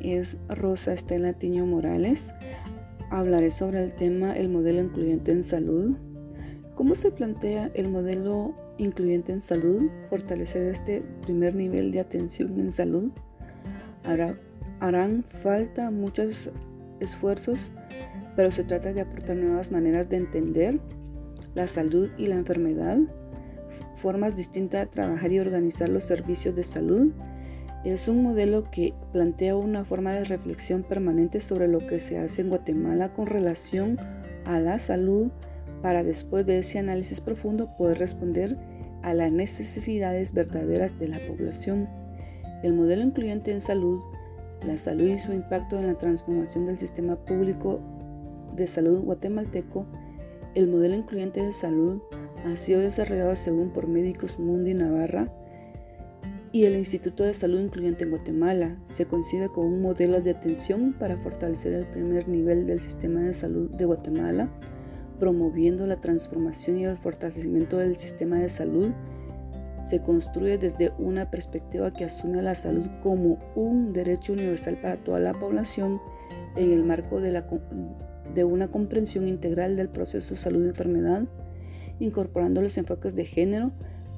es Rosa Estela Tiño Morales. Hablaré sobre el tema el modelo incluyente en salud. ¿Cómo se plantea el modelo incluyente en salud? Fortalecer este primer nivel de atención en salud. harán falta muchos esfuerzos, pero se trata de aportar nuevas maneras de entender la salud y la enfermedad, formas distintas de trabajar y organizar los servicios de salud es un modelo que plantea una forma de reflexión permanente sobre lo que se hace en Guatemala con relación a la salud para después de ese análisis profundo poder responder a las necesidades verdaderas de la población. El modelo incluyente en salud, la salud y su impacto en la transformación del sistema público de salud guatemalteco, el modelo incluyente de salud ha sido desarrollado según por Médicos Mundi Navarra, y el Instituto de Salud Incluyente en Guatemala se concibe como un modelo de atención para fortalecer el primer nivel del sistema de salud de Guatemala, promoviendo la transformación y el fortalecimiento del sistema de salud. Se construye desde una perspectiva que asume a la salud como un derecho universal para toda la población en el marco de, de una comprensión integral del proceso salud-enfermedad, incorporando los enfoques de género,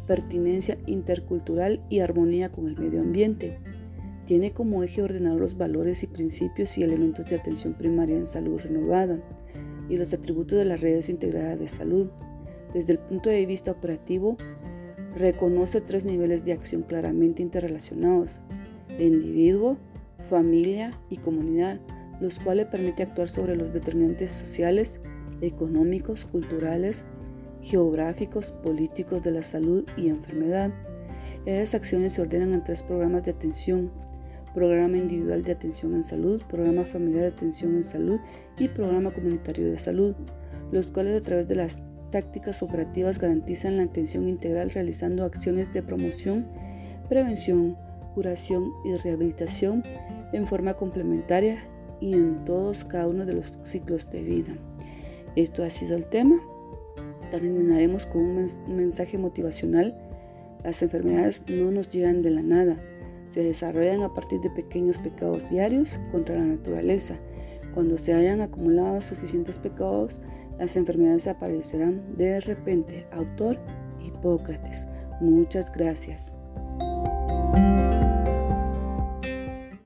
pertinencia intercultural y armonía con el medio ambiente. Tiene como eje ordenador los valores y principios y elementos de atención primaria en salud renovada y los atributos de las redes integradas de salud. Desde el punto de vista operativo, reconoce tres niveles de acción claramente interrelacionados, individuo, familia y comunidad, los cuales permite actuar sobre los determinantes sociales, económicos, culturales, geográficos, políticos de la salud y enfermedad. Esas acciones se ordenan en tres programas de atención, programa individual de atención en salud, programa familiar de atención en salud y programa comunitario de salud, los cuales a través de las tácticas operativas garantizan la atención integral realizando acciones de promoción, prevención, curación y rehabilitación en forma complementaria y en todos cada uno de los ciclos de vida. Esto ha sido el tema. Terminaremos con un mensaje motivacional. Las enfermedades no nos llegan de la nada, se desarrollan a partir de pequeños pecados diarios contra la naturaleza. Cuando se hayan acumulado suficientes pecados, las enfermedades aparecerán de repente. Autor Hipócrates. Muchas gracias.